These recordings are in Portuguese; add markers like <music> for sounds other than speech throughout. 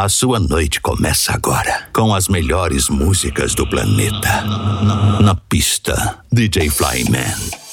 A sua noite começa agora com as melhores músicas do planeta. Na pista, DJ Flyman.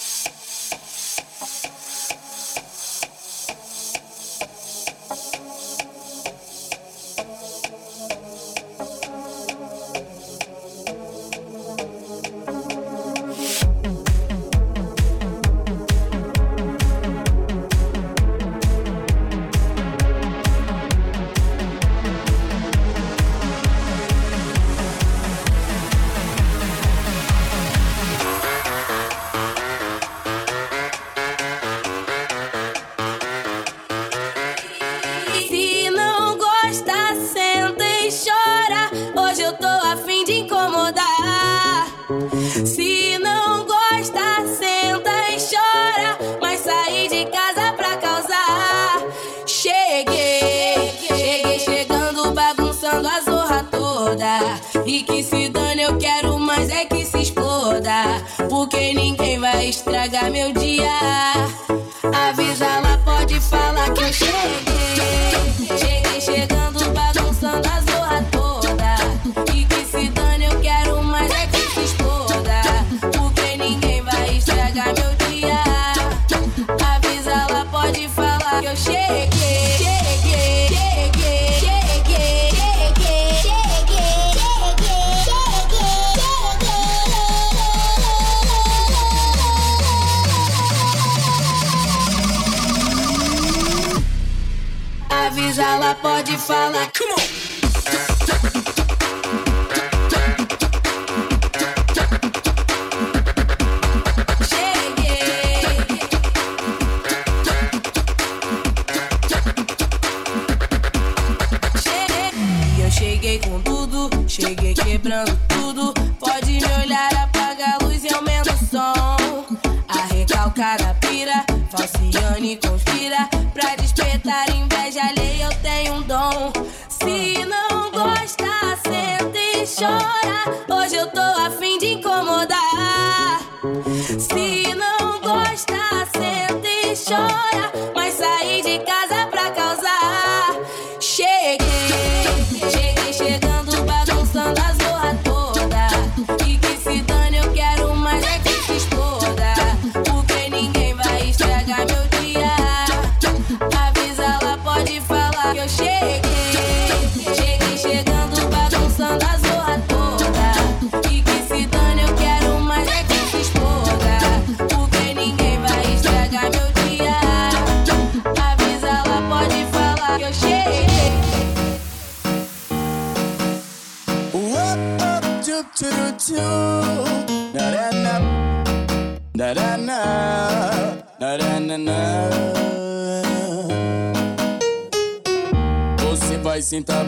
Você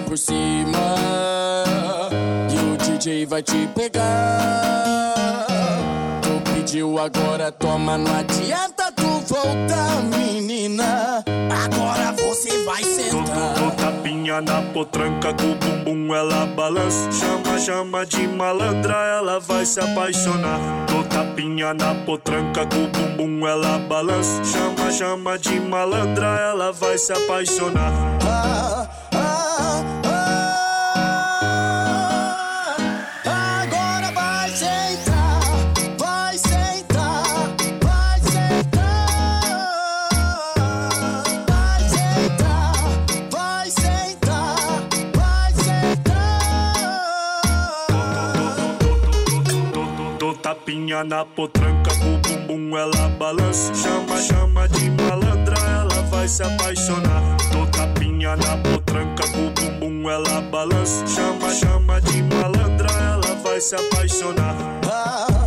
por cima e o DJ vai te pegar. Tu pediu agora, toma, não adianta tu voltar, menina. Agora você vai sentar. Tô, tapinha na potranca com o bumbum ela balança. Chama, chama de malandra, ela vai se apaixonar. Tô tapinha na potranca com o bumbum ela balança. Chama, chama de malandra, ela vai se apaixonar. Tapinha na potranca com bumbum ela balança. Chama, chama de malandra, ela vai se apaixonar. Tô tapinha na potranca com bumbum ela balança. Chama, chama de malandra, ela vai se apaixonar. Ah,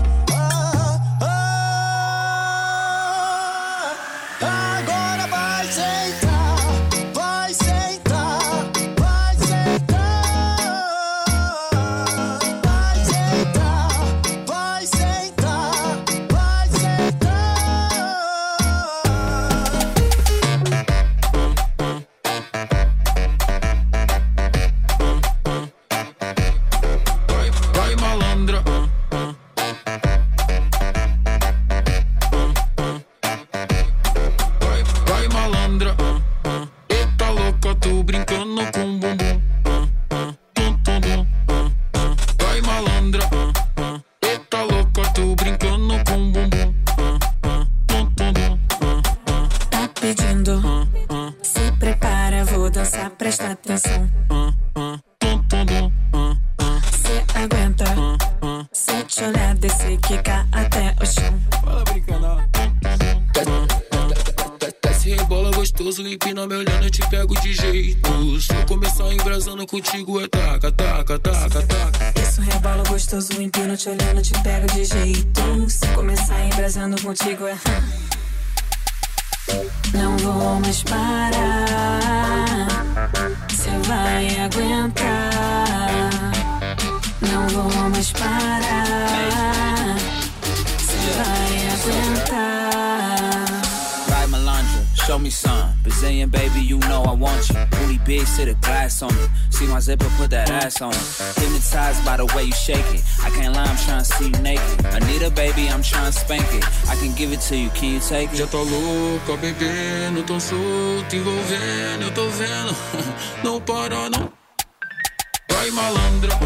contigo é. Não vou mais parar. Cê vai aguentar. Não vou mais parar. Cê vai aguentar. Right, Melandra, show me some. Brazilian baby, you know I want you. Booty big, sit a zipper, put that ass on it. Hypnotized by the way you shake it. I can't lie, I'm trying to see you naked. Anita, baby, I'm trying to spank it. I can give it to you, can you take Já it? tá louca, bebendo, tão solto, envolvendo, eu tô vendo. <laughs> Não para, não. Vai malandra,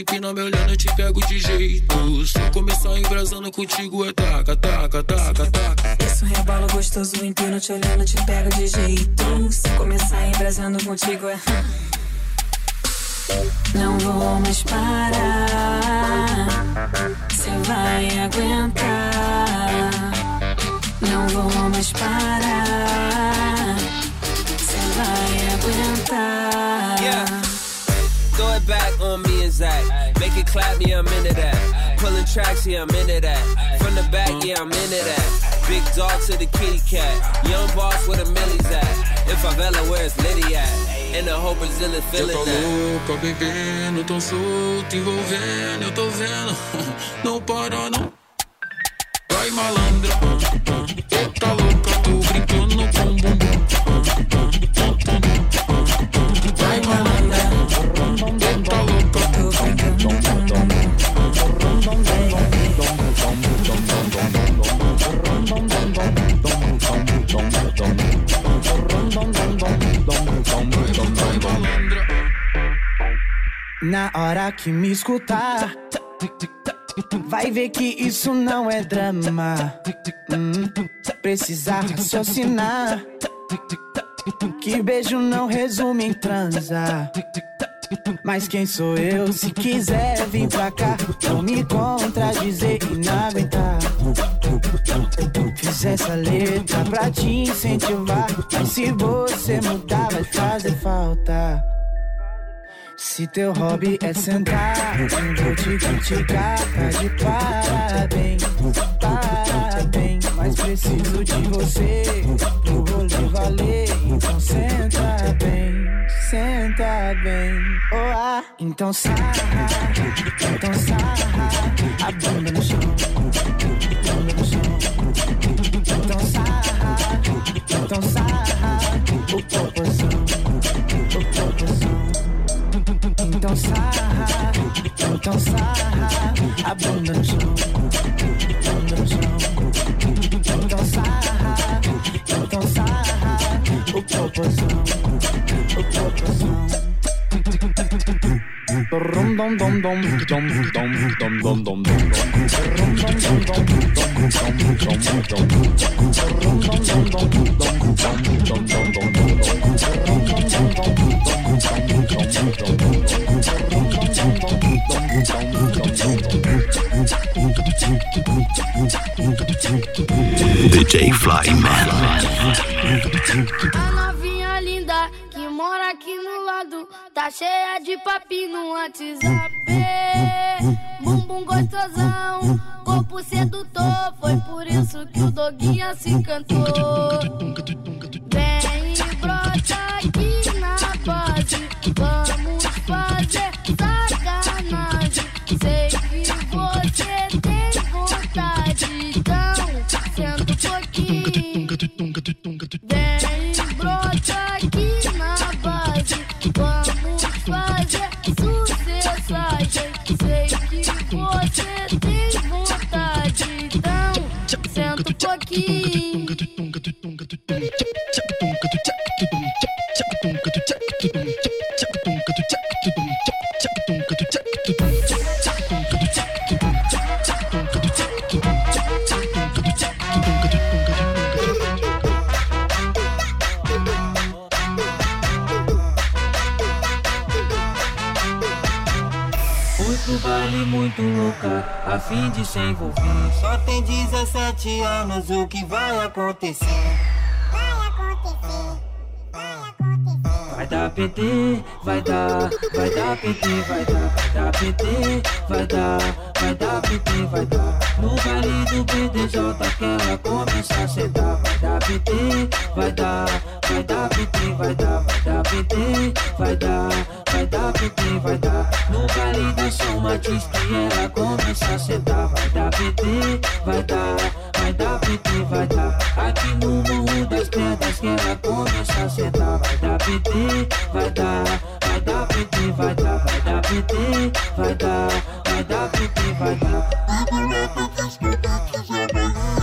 empina me olhando, eu te pego de jeito. Se eu começar embrasando contigo, é taca, taca, taca, taca. Isso rebola gostoso, empino te olhando, te pego de jeito. Se começar embrasando contigo é. Não vou mais parar. Cê vai aguentar. Não vou mais parar. Cê vai aguentar. Yeah. It back on me and Zach. Make it clap, yeah, I'm into that. Pulling tracks, yeah, I'm into that. From the back, yeah, I'm into that. Big dog to the kitty cat. Young boss where the millies at. In favela, where's Liddy at? And the whole Brazil is Já feeling tá louca, bebendo, tão solto, envolvendo, eu tô vendo. <laughs> Não para, não. Vai malandra, eita louca, tô brincando com bumbum. Na hora que me escutar, vai ver que isso não é drama. Hum, precisa raciocinar. Que beijo não resume em transar. Mas quem sou eu? Se quiser vir pra cá, não me contradizer e não aguentar. Fiz essa letra pra te incentivar. Mas se você mudar, vai fazer falta. Se teu hobby é sentar, vou te criticar, tá de parabéns, parabéns. Mas preciso de você pro rolê valer. Então senta bem, senta bem. Oh, ah. Então sarra, então sarra, a bunda no chão, bunda no chão. Então sarra, então sarra, Então sarra, então sarra, a bunda no chão, bunda no chão. Então sarra, então sarra, o popozão, o popozão. Rum dom dom dom dom dom dom dom dom dom Rum dom dom dom DJ Flyman. A novinha linda que mora aqui no lado Tá cheia de papinho no WhatsApp Bumbum gostosão, corpo sedutor Foi por isso que o doguinha se encantou acontecer? Vai acontecer. Vai dar PT, vai dar, vai dar PT, vai dar, vai dar PT, vai dar, vai dar PT, vai dar. No baile do BDJ que ela começa a sentar, vai dar PT, vai dar, vai dar PT, vai dar, vai dar PT, vai dar, vai dar PT, vai dar. No baile da São Matiz que ela começa a sentar, vai dar PT, vai dar, vai dar PT, vai dar. Aqui no Morro das Pedras que ela começa a sentar, vai dar PT vai dar, vai dar PT, vai dar, vai dar PT, vai dar, vai dar vai dar.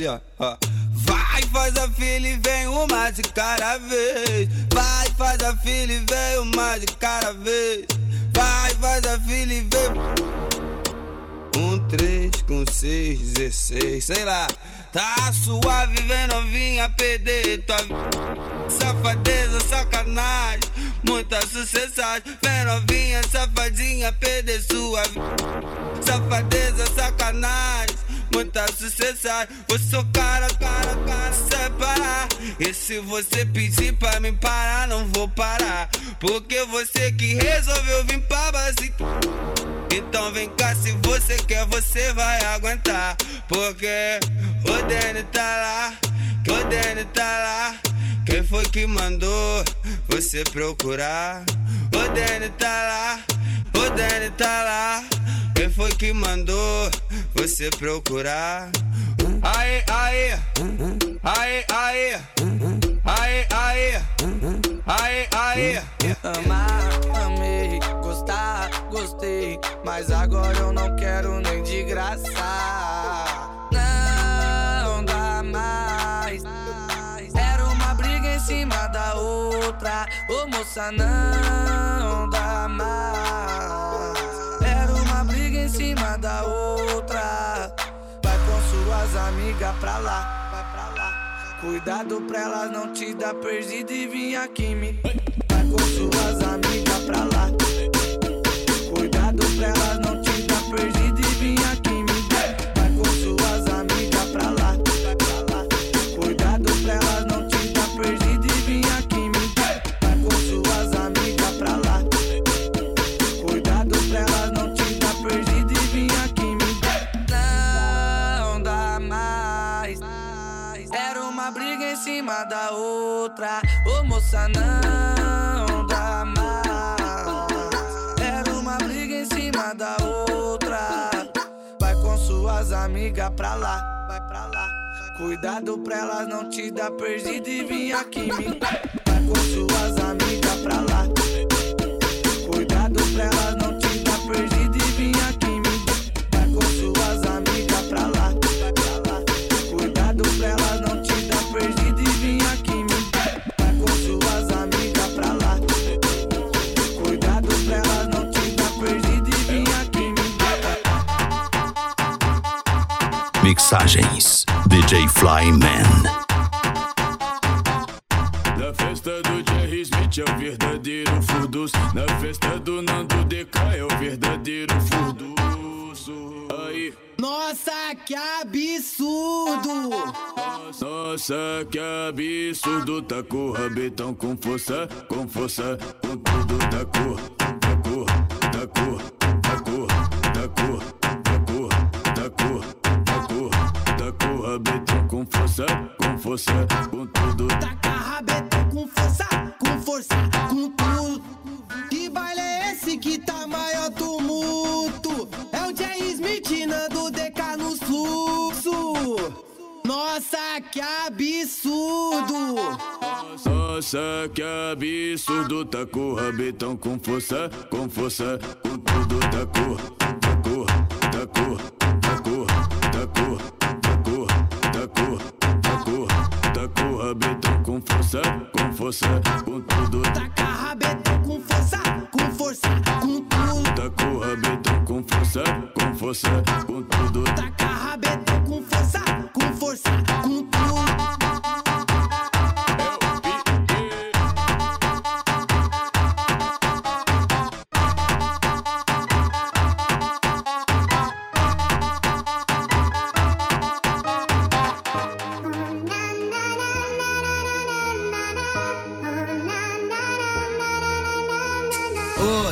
Ali, ó. ó. Vai, faz a fila e vem uma de cada vez. Vai, faz a fila e vem uma de cada vez. Vai, faz a fila e vem. Um, três com seis, dezesseis, sei lá. Tá suave, vem novinha perder tua Safadeza, sacanagem, muita sucessagem Vem novinha, safadinha, perder sua Safadeza, sacanagem, muita sucessagem Vou socar cara, cara, separar E se você pedir pra me parar, não vou parar Porque você que resolveu vir pra base então vem cá, se você quer, você vai aguentar. Porque o Danny tá lá, o Danny tá lá. Quem foi que mandou você procurar? O Danny tá lá, o Danny tá lá. Quem foi que mandou você procurar? Aê, aê, aê, aê, aê, aê, aê, aê. Amar, amei, gostar, gostei. Mas agora eu não quero nem de graça. Outra. Ô moça, não dá mais. Era uma briga em cima da outra. Vai com suas amigas pra lá. Vai pra lá. Cuidado pra elas não te dar perdido e vir aqui me. Vai com suas amigas pra lá outra. Ô moça, não dá mais. da outra. Vai com suas amigas pra lá, vai pra lá. Cuidado pra elas não te dar perdido e vir aqui me. Vai com suas amigas pra lá. Cuidado pra elas não Mixagens DJ Flyman. Na festa do Jerry Smith é o verdadeiro furdus. Na festa do Nando DK é o verdadeiro furduço. Aí. Nossa, que absurdo! Nossa, que absurdo. Tá com o rabetão com força, com força, com tudo. Tá com, rabetão com força, com força, com tudo. Taca rabetão com força, com força, com tudo. Que baile é esse que tá maior tumulto? É o Jerry Smith, Nando DK no fluxo. Nossa, que absurdo! Nossa, que absurdo, tá com o rabetão com força, com força, com tudo, tá com, tá com, tá com, tá com rabetão com força, com força, com tudo, Taca rabetão com força, com força, com tudo. tá com o rabetão com força, com força, com tudo, Taca rabetão com força, com força, com tudo.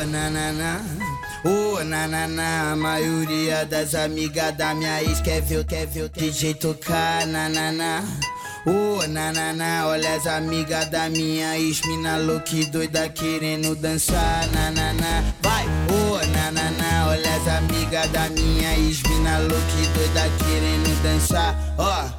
Ô, nanana, ô, nanana, a maioria das amigas da minha ex quer ver, quer ver o DJ tocar, nanana. Ô, nanana, olha as amigas da minha ex, mina louca e doida querendo dançar, nanana. Vai, ô, nanana, olha as amigas da minha ex, mina louca e doida querendo dançar, ó.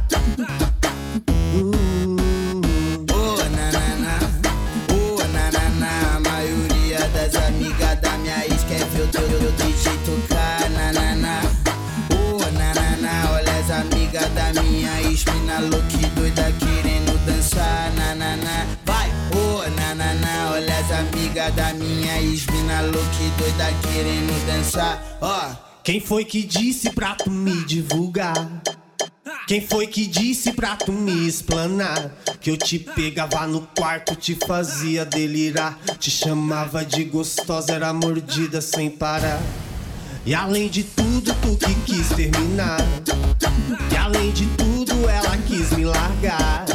Louca doida querendo dançar, nanana. Vai, ô, nanana, olha as amigas da minha ex, mina louca doida querendo dançar, ó. Quem foi que disse pra tu me divulgar? Quem foi que disse pra tu me explanar? Que eu te pegava no quarto, te fazia delirar. Te chamava de gostosa, era mordida sem parar. E além de tudo, tu que quis terminar. E além de tudo, ela quis me largar.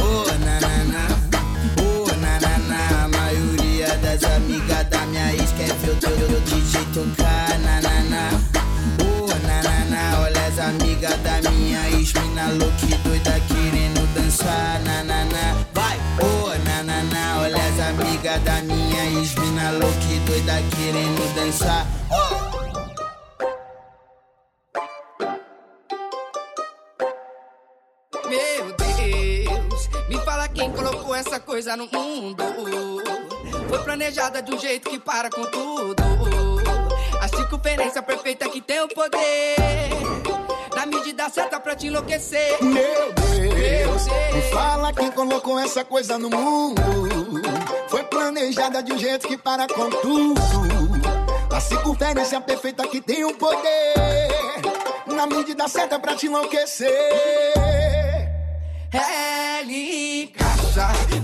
Ô, nanana, ô, nanana, a maioria das amigas da minha ex quer ver o teu, DJ tocar, nanana. Ô, nanana, olha as amigas da minha ex, mina louca doida querendo dançar, nanana. Vai, ô, nanana, olha as amigas da minha ex, mina louca doida querendo dançar, ó. Coisa no mundo. Foi planejada de um jeito que para com tudo. A circunferência perfeita que tem o poder. Na medida certa pra te enlouquecer. Meu Deus, me fala quem colocou essa coisa no mundo. Foi planejada de um jeito que para com tudo. A circunferência perfeita que tem o poder. Na medida certa pra te enlouquecer. Ela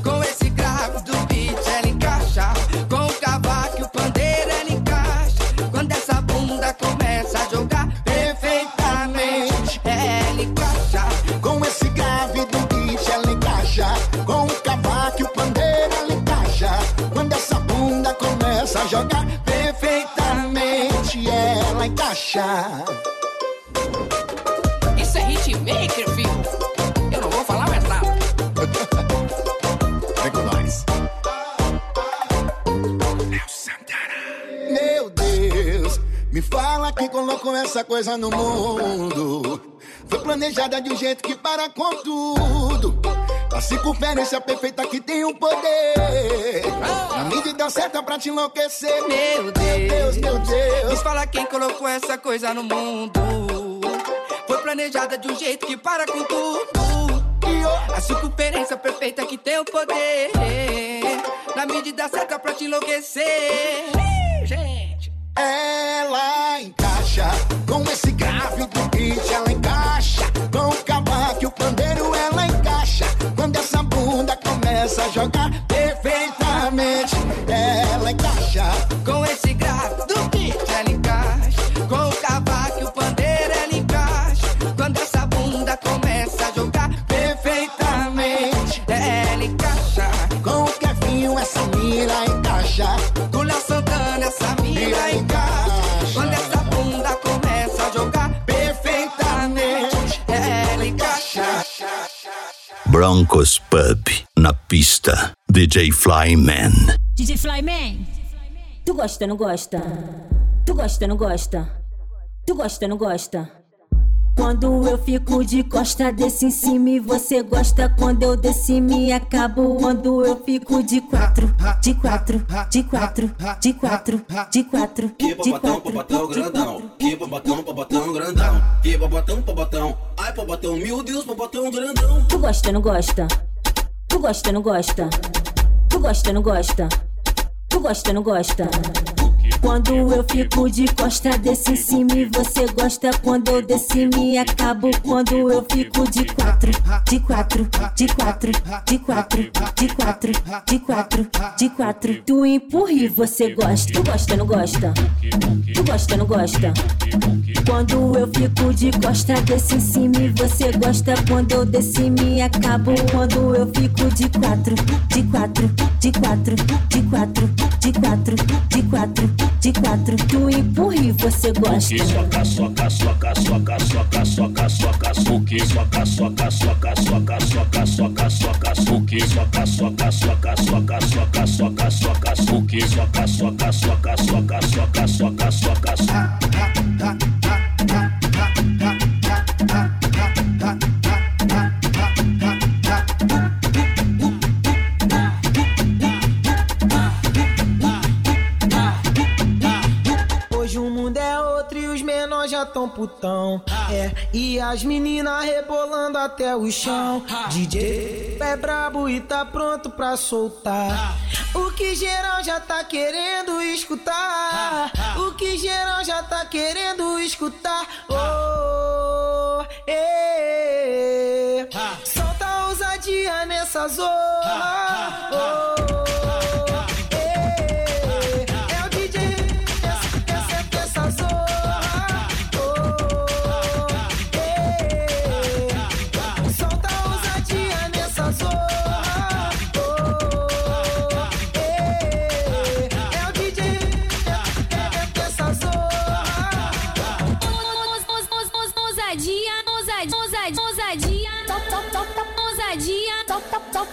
com esse grave do beat, ela encaixa. Com o cavaco e o pandeiro, ela encaixa. Quando essa bunda começa a jogar perfeitamente, ela encaixa. Com esse grave do beat ela encaixa. Com o cavaco e o pandeiro ela encaixa. Quando essa bunda começa a jogar Perfeitamente ela encaixa quem colocou essa coisa no mundo. Foi planejada de um jeito que para com tudo. A circunferência perfeita que tem o poder. Na medida certa pra te enlouquecer. Meu Deus, meu Deus. Me fala quem colocou essa coisa no mundo. Foi planejada de um jeito que para com tudo. A circunferência perfeita que tem o poder. Na medida certa pra te enlouquecer. Gente. Ela encaixa com esse grave do beat, ela encaixa. Com o cavaco e o pandeiro, ela encaixa. Quando essa bunda começa a jogar perfeitamente, ela encaixa. Com esse grave do Broncos Pub. Na pista, DJ Flyman. DJ Flyman, tu gosta, não gosta? Tu gosta, não gosta? Tu gosta, não gosta? Quando eu fico de costa desse em cima e você gosta quando eu desci me acabo quando eu fico de quatro, de quatro, de quatro, de quatro, de quatro, Que popotão, popotão grandão. Que popotão, popotão grandão. Que popotão, popotão. Ai, popotão, meu Deus, popotão grandão. Tu gosta, não gosta? Tu gosta, não gosta? Tu gosta, não gosta? Tu gosta, não gosta? Quando eu fico de costa desse em cima e você gosta quando eu desci me acabo quando eu fico de quatro, de quatro, de quatro, de quatro, de quatro, de quatro, de quatro. Tu empurra e você gosta. Tu gosta, não gosta? Tu gosta, não gosta? Quando eu fico de costa desse em cima e você gosta quando eu desci me acabo quando eu fico de quatro, de quatro, de quatro, de quatro, de quatro, de quatro, de quatro. Tu empurra e você gosta. Soca, soca, soca, soca, soca, soca, soca, suque, soca, soca, soca, soca, soca, soca, soca, suque, soca, soca, soca, soca, soca, soca, soca, suque, soca, soca, soca, soca, soca, soca, soca, tão putão. É, e as meninas rebolando até o chão. DJ é brabo e tá pronto pra soltar. O que geral já tá querendo escutar. O que geral já tá querendo escutar. Oh, Solta ousadia nessa zorra. Oh,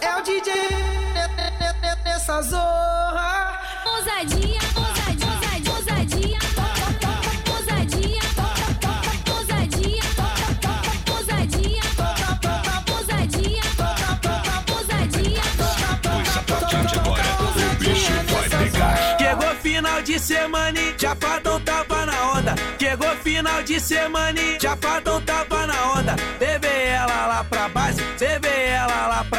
É o DJ nessa zorra. ousadia, ousadia, ousadia, ousadia, ousadia, ousadia, ousadia, ousadia, top, ousadia, Coisa potente agora, o bicho vai pegar. Chegou final de semana e Chapadão tava na onda. Chegou final de semana e Chapadão tava na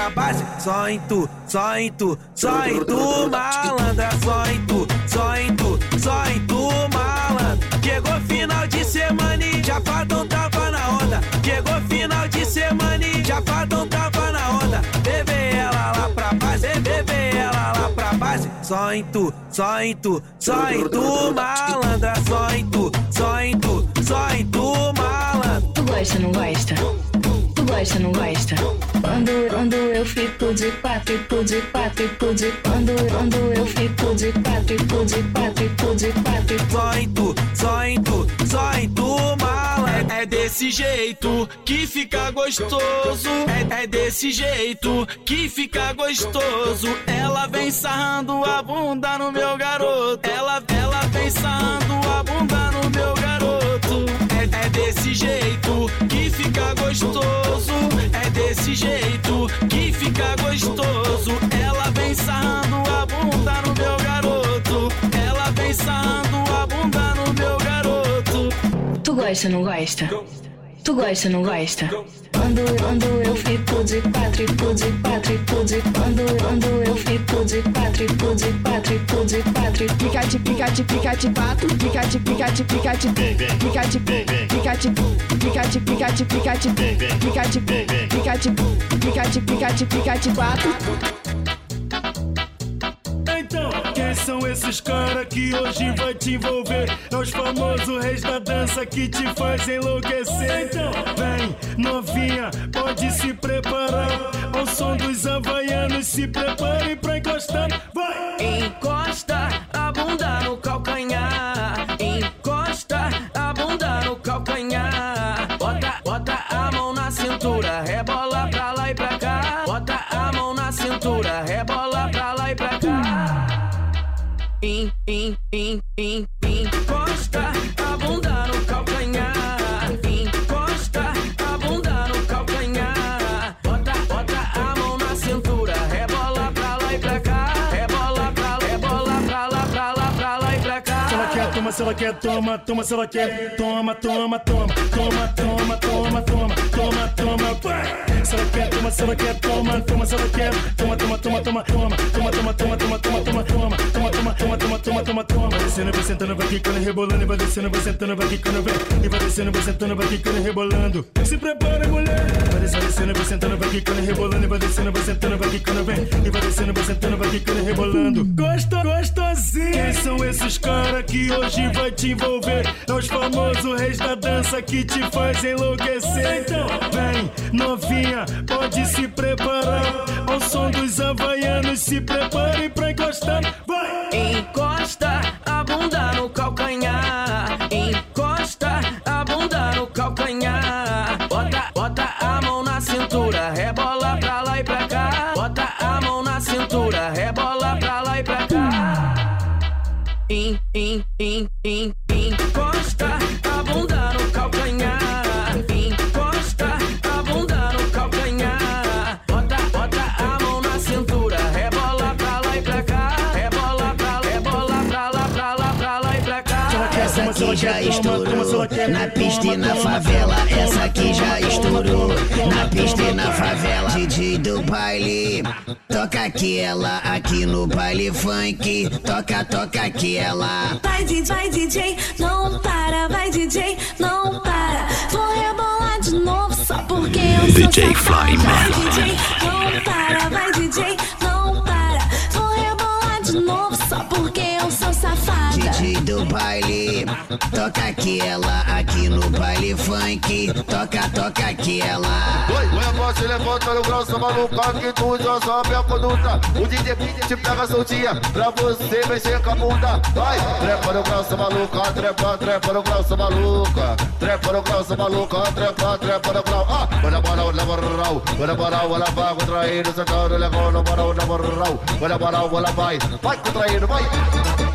pra base. Só em tu, só em tu, só em tu, malandra. Só em tu, só em tu, só em tu, malandra. Chegou final de semana e Chapadão tava na onda. Chegou final de semana e Chapadão tava na onda. Levei ela lá pra base, levei ela lá pra base. Só em tu, só em tu, só em tu, malandra. Só em tu, só em tu, só em tu, malandra. Tu gosta, não gosta? Tu gosta, não gosta? Quando, quando eu fico de quatro, fico de quatro, fico de quando, quando eu fico de quatro, fico de quatro, fico de quatro. Só em tu, só em tu, só em tu, malandra. É, é desse jeito que fica gostoso. É, é desse jeito que fica gostoso. Ela vem sarrando a bunda no meu garoto. Ela, ela vem sarrando a bunda no meu garoto. É, é desse jeito que fica gostoso. É desse jeito que fica gostoso. Ela vem sarrando a bunda no meu garoto. Ela vem sarrando a bunda no meu garoto. Tu gosta, não gosta? Tu gosta, não gosta? Quando, quando eu fico de quatro, fico de quatro, fico de quando, quando eu fico de quatro, fico de quatro, fico de quatro. Pica de pica de pica de quatro, pica de pica de pica de pica de pica de pica de pica de pica de pica de pica de pica de pica de pica de quatro. São esses caras que hoje vai te envolver? É os famosos reis da dança que te faz enlouquecer. Então, vem, novinha, pode se preparar. Ao som dos havaianos, se prepare pra encostar. Vai! Encosta a bunda no calcanhar. ding, ding. Se ela quer, toma, toma, se ela quer, toma, toma, toma, toma, toma, toma, toma, toma, toma. Se ela quer, toma, se ela quer, toma, toma, se ela quer, toma, toma, toma, toma, toma, toma, toma, toma, toma, toma, toma, toma, toma, toma, toma, toma, toma, toma, toma. Vai descendo, vai sentando, vai quicando, rebolando, e vai descendo, vai sentando, vai quicando, vem. E vai descendo, vai sentando, vai quicando, rebolando. Se prepara, mulher. Vai descendo, vai sentando, vai quicando, rebolando, e vai descendo, vai sentando, vai quicando, vem. E vai descendo, vai sentando, vai quicando, rebolando. Gosta, gostosinho. Quem são esses caras que hoje vai te envolver? É os famosos reis da dança que te faz enlouquecer. Então, vem, novinha, pode se preparar. Ao som dos havaianos, se prepare pra encostar. Vai! Encosta a bunda no calcanhar. Já estourou na pista e na favela. Essa aqui já estourou na pista e na favela. DJ do baile, toca aquela aqui no baile funk. Toca, toca aquela. Vai DJ, vai DJ, não para, vai DJ, não para. Vou rebolar de novo só porque eu sou DJ. Flyman. Vai DJ, não para, vai DJ, baile, toca aquela aqui no baile funk. Toca, toca aquela. Oi, o negócio levanta no grau, sua maluca que tu já sabe a conduta. O DJ te pega soltinha pra você mexer com a bunda. Vai, trepa no grau, sua maluca, trepa, trepa no grau, sua maluca. Trepa no grau, sua maluca, trepa, trepa no grau. Ah, bora, bora, bora, bora, bora, bora, ela vai contraindo, sentando, levando, bora, bora, bora, bora, bora, vai, vai contraindo, vai.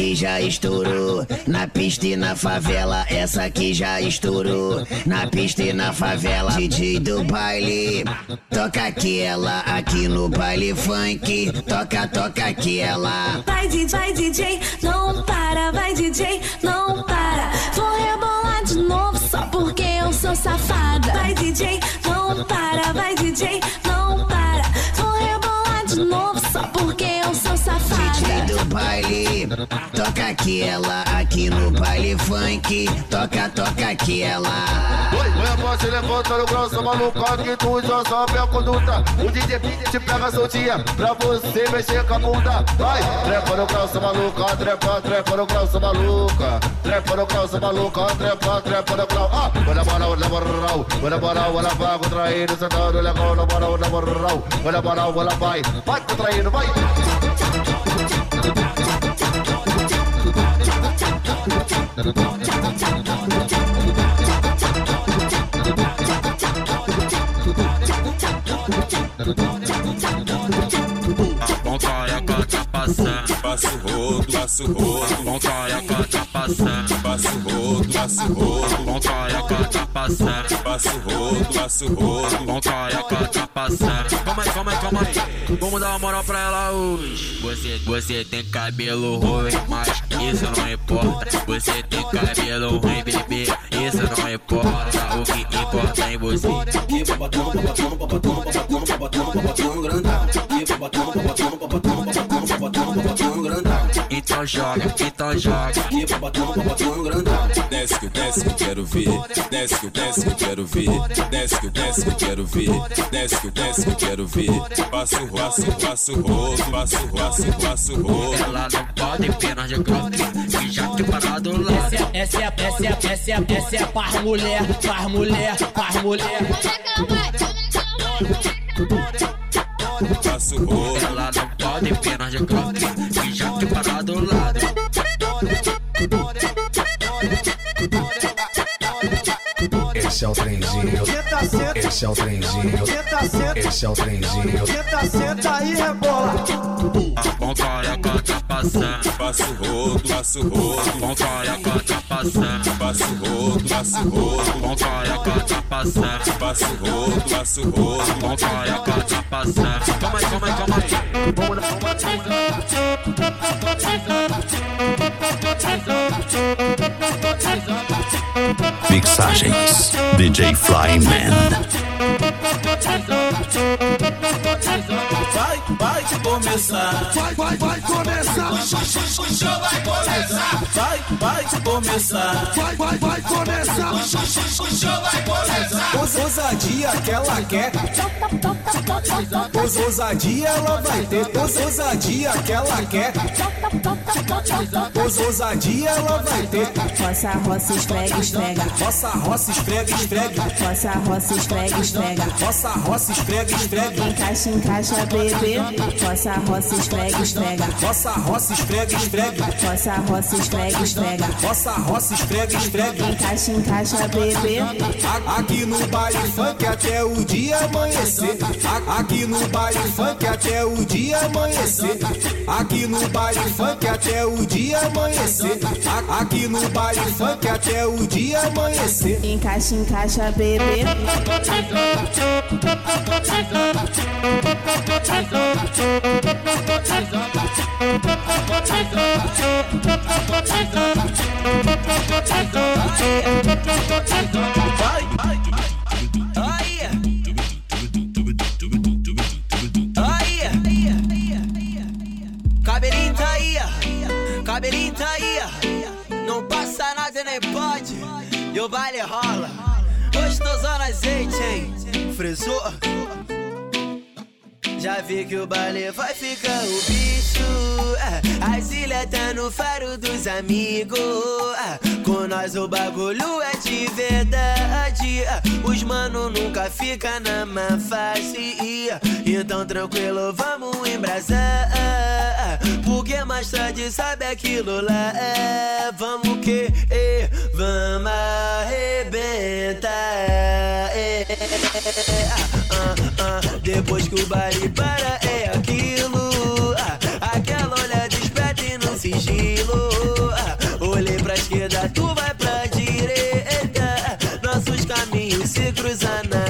Aqui já estourou na pista e na favela. Essa aqui já estourou na pista e na favela. DJ do baile, toca aquela aqui no baile funk. Toca, toca aquela. Vai DJ, vai DJ, não para, vai DJ, não para. Vou rebolar de novo só porque eu sou safada. Vai DJ, não para, vai DJ, não para. Vou rebolar de novo só porque eu sou safada. DJ do baile, que ela aqui no baile funk. Toca, toca que ela. Mulher pode levantar o grau, samba maluco que tu já sabe a conduta. O DJ te pega soltinha pra você mexer com a bunda. Vai, trepa no grau, samba trepa, trepa no grau, samba. Trepa no grau, samba trepa, trepa no grau. Ah, olha para, olha para, olha para, olha para, contraído, sentado, olha para, olha para, olha para, olha para, olha vai contraído, vai. Bom careca tá passando, passa o rodo, passa o rodo. Bom careca tá passando, passa o rodo, passa o rodo. Bom careca tá passando, passa o rodo, passa o rodo. Aí. Vamos dar uma moral pra ela hoje. Você, você tem cabelo ruim, mas isso não importa. Você tem cabelo ruim, bebê, isso não importa. O que importa é você. Então joga, então joga. Que babatão, babatão grandão. Desce que desce que eu quero ver. Desce que desce que eu quero ver. Desce que desce que eu quero ver. Desce que desce que eu quero ver. Passo, passo, passo rodo. Passo, passo, passo rodo. Ela não pode pena de glock Que já que parado lá Essa é, essa é, essa é, essa é, essa é paz mulher, paz mulher, paz mulher. Passo Faço rola, não pode pena de copa. E já que parar do lado lá é o trenzinho. Esse é o trenzinho. Esse é o trenzinho. Senta, senta e rebola. Com careca tá passando, passo rodo, passo rodo. Com careca tá passando, passo rodo, passo rodo. Com careca tá passando, passo rodo, passo rodo. Com careca tá passando. Calma aí, calma aí, calma aí. Vamos lá, Mixagens DJ Flyman. Vai, vai começar. Vai, vai, vai começar. O show vai começar. Vai, vai começar. Vai, vai, vai começar. O show vai começar. Os ousadia que ela quer. Os ousadia ela vai ter. Os ousadia que ela quer. Os ousadia ela vai ter. Roça, roça, esfrega, esfrega. Roça, roça, esfrega, esfrega. Roça, roça, esfrega, esfrega. Roça, roça, esfrega, esfrega. Encaixa, encaixa, bebê. Roça, roça, esfrega, esfrega. Roça, roça, esfrega, esfrega. Roça, roça, esfrega, esfrega. Roça, roça, esfrega, esfrega. Encaixa, encaixa, bebê. Aqui no baile funk até o dia amanhecer. Aqui no baile funk até o dia amanhecer. Aqui no baile funk até o dia amanhecer. Aqui no baile funk até o dia amanhecer. Encaixa, encaixa, bebê. Vai, vai. Aí. Aí. Cabelinho tá aí, cabelinho tá aí. Não passa nada nem pode, e o baile rola. Gostosão azeite, hein? Frisou. Já vi que o baile vai ficar o bicho. ah. As ilhas tá no faro dos amigos. ah. Com nós o bagulho é de verdade. ah. Os mano nunca fica na má face. Então tranquilo, vamos embrasar. Porque mais tarde sabe aquilo lá. é. Vamos que? eh, Vamos arrebentar. eh, ah, ah. Depois que o baile para é aquilo ah, Aquela olhada esperta e no sigilo ah, Olhei pra esquerda, tu vai pra direita Nossos caminhos se cruzam na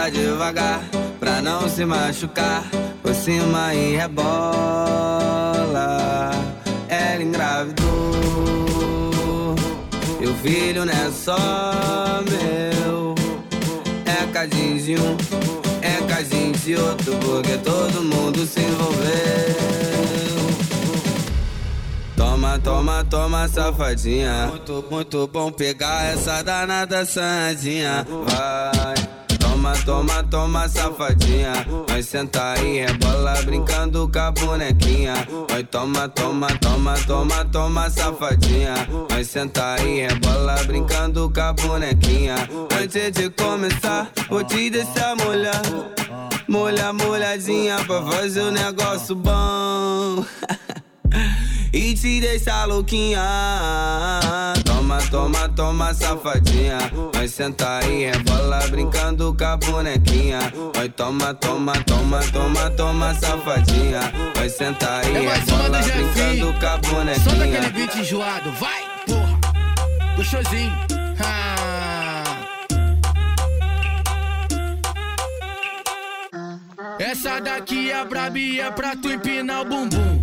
Senta devagar pra não se machucar. Por cima e rebola. Ela engravidou. E o filho não é só meu. É casinho de um, é casinho de outro. Porque todo mundo se envolveu. Toma, toma, toma, safadinha. Muito, muito bom pegar essa danada sandinha. Vai. Toma, toma, safadinha. Vai sentar aí, rebola, brincando com a bonequinha. Vai, toma, toma, toma, toma, toma, safadinha. Vai sentar aí, rebola, brincando com a bonequinha. Antes de começar, vou te deixar molhar. Molha, molhadinha pra fazer o negócio bom. <laughs> E te deixa louquinha Toma, toma, toma, safadinha Vai sentar aí, rebola brincando com a bonequinha Vai, toma, toma, toma, toma, toma, safadinha Vai sentar É uma rebola brincando com a Só daquele bonequinha beat enjoado, vai, porra. Gostosinho. Ah. Essa daqui é brabia pra tu empinar o bumbum.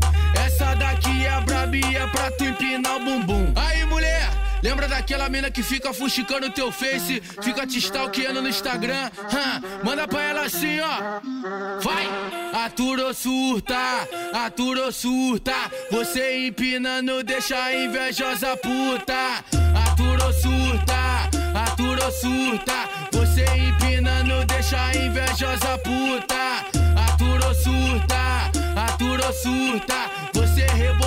É brabia pra tu empinar o bumbum. Aí, mulher! Lembra daquela mina que fica fuxicando teu face, fica te stalkeando no Instagram? Hã? Manda pra ela assim, ó. Vai! Atura ou surta, atura ou surta. Você empinando deixa a invejosa puta. Atura ou surta, atura ou surta. Você empinando deixa a invejosa puta. Atura ou surta, atura ou surta. Você rebolando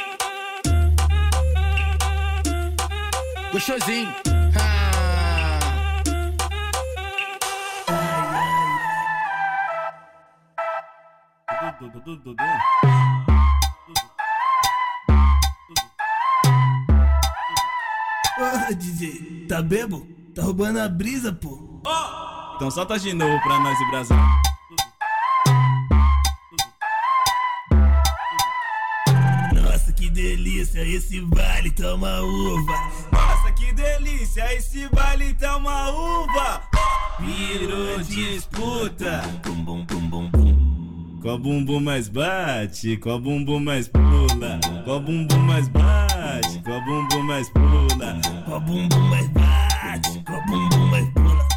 Gostosinho. Ah. Porra, DJ, tá bebo? Tá roubando a brisa, pô. Então solta de novo pra nós e Brasil. Nossa, que delícia, esse baile toma uva. Delícia, esse baile tá uma uva. Virou disputa. Bum, bum, bum, bum, bum. Qual bumbum mais bate, qual bumbum mais pula, qual bumbum mais bate, qual bumbum mais pula, Qual bumbum mais bate, qual bumbum mais pula.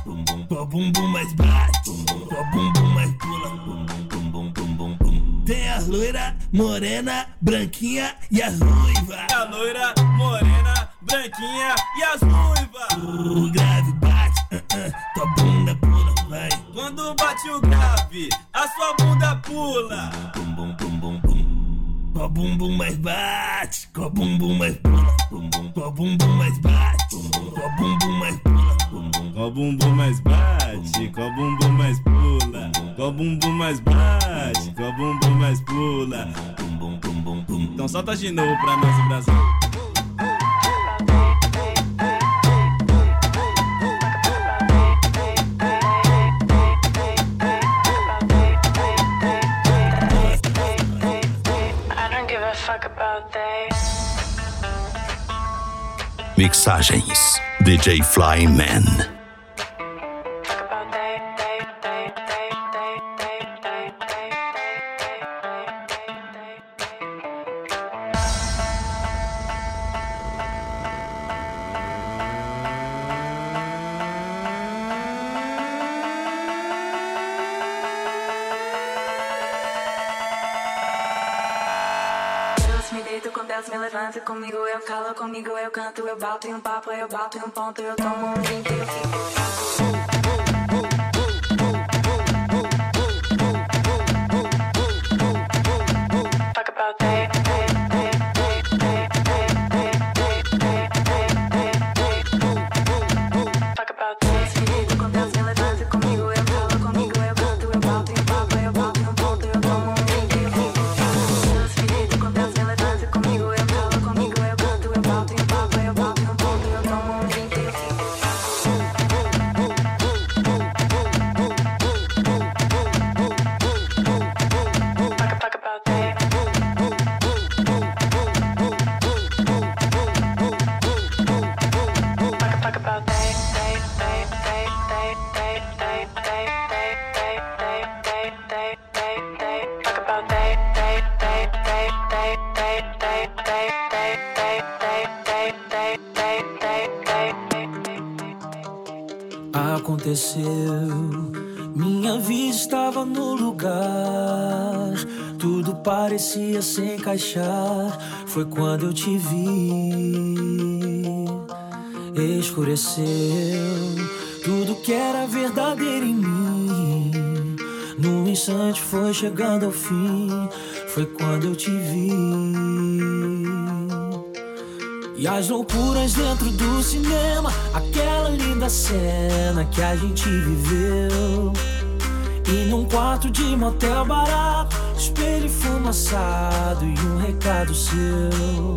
Qual bumbum mais bate, qual bumbum mais pula. Bum, bum, bum, bum, bum. Tem a loira, morena, branquinha e a ruiva. a loira, morena, branquinha e as ruivas. O grave bate, ah, ah, tua bunda pula, vai. Quando bate o grave, a sua bunda pula. Bum, bum, bum, bum, bum. Qual bumbum mais bate, qual bumbum mais pula. Bum, bum, bumbum mais bate, qual bumbum mais pula. Bum, bum, bumbum mais bate, qual bumbum mais pula, qual bumbum mais bate, qual bumbum mais pula. bum, bum, bum, bum, bum. Então solta de novo pra nós Brasil. Mixagens DJ Flyman. Calo comigo eu canto eu bato em um papo eu bato em um ponto eu tomo um drink eu fico parecia se encaixar. Foi quando eu te vi, escureceu tudo que era verdadeiro em mim. No instante foi chegando ao fim, foi quando eu te vi. E as loucuras dentro do cinema, aquela linda cena que a gente viveu. E num quarto de motel barato Espelho fumaçado e um recado seu.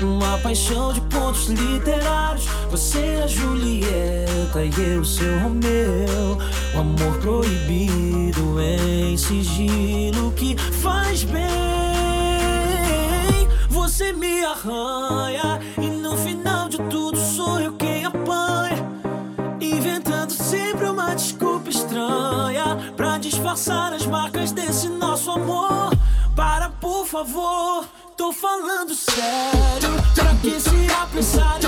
Uma paixão de pontos literários Você a Julieta e eu seu Romeu. O amor proibido em sigilo que faz bem. Você me arranha manha pra disfarçar as marcas desse nosso amor. Para, por favor, tô falando sério. Pra que se apressar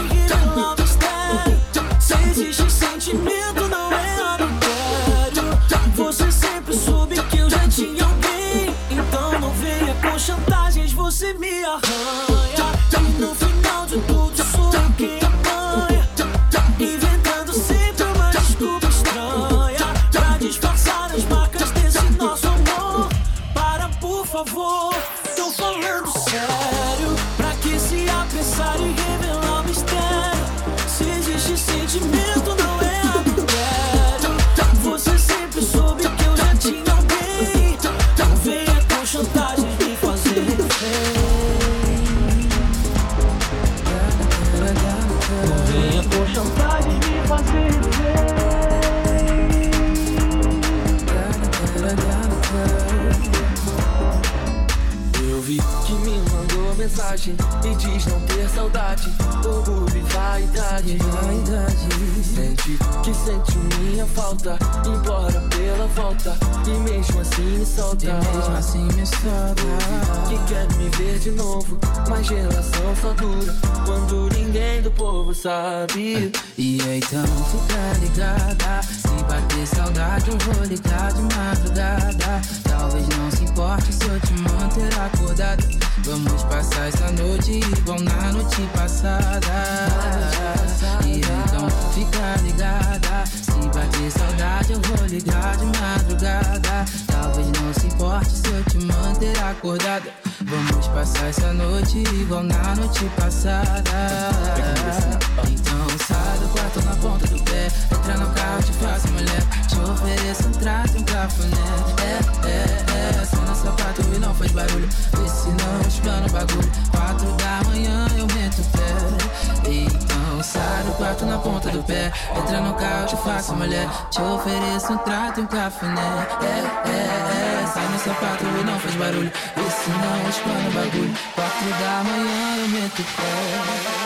sabe. E é então fica tá ligada. Se bater saudade, eu vou ligar de madrugada. Talvez não se importe se eu te manter acordada. Vamos passar essa noite igual na noite passada. E é então fica ligada. Se bater saudade, eu vou ligar de madrugada. acordada. Vamos passar essa noite igual na noite passada. Então sai do quarto na ponta do pé. Entra no carro, te faço mulher. Te ofereço um trato e um cafuné. É, é, é. Só no sapato e não faz barulho. Vê se não explana o bagulho. Quatro da manhã eu meto o pé comissário, quarto na ponta do pé. Entra no carro, te faço mulher. Te ofereço um trato e um cafuné. É, é, é, sai no sapato e não faz barulho. Isso não explana o bagulho. Quatro da manhã eu meto pé.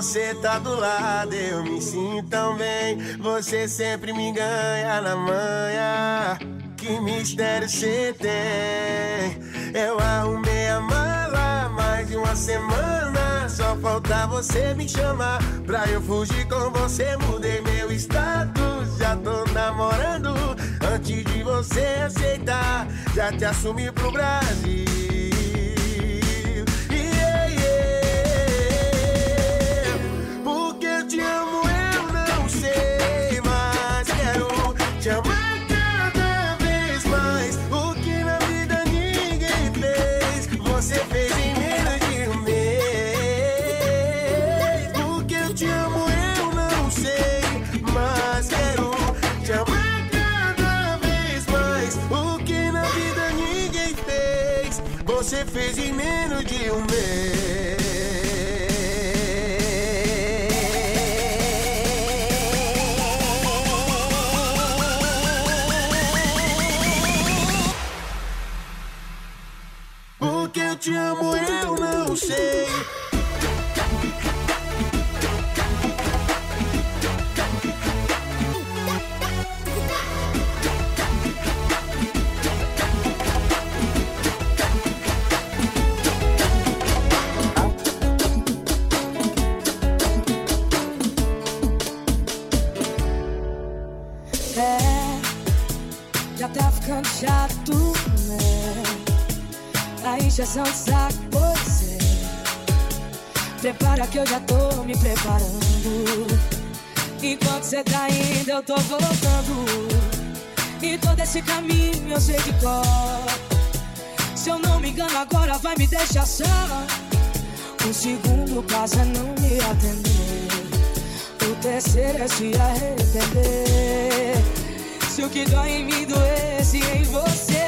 você tá do lado, eu me sinto tão bem. Você sempre me ganha na manhã. Que mistério você tem? Eu arrumei a mala mais de uma semana. Só falta você me chamar pra eu fugir com você. Mudei meu status, já tô namorando. Antes de você aceitar, já te assumi pro Brasil. deixação. O segundo passa não me atender. O terceiro é se arrepender. Se o que dói em mim doesse em você.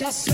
Vai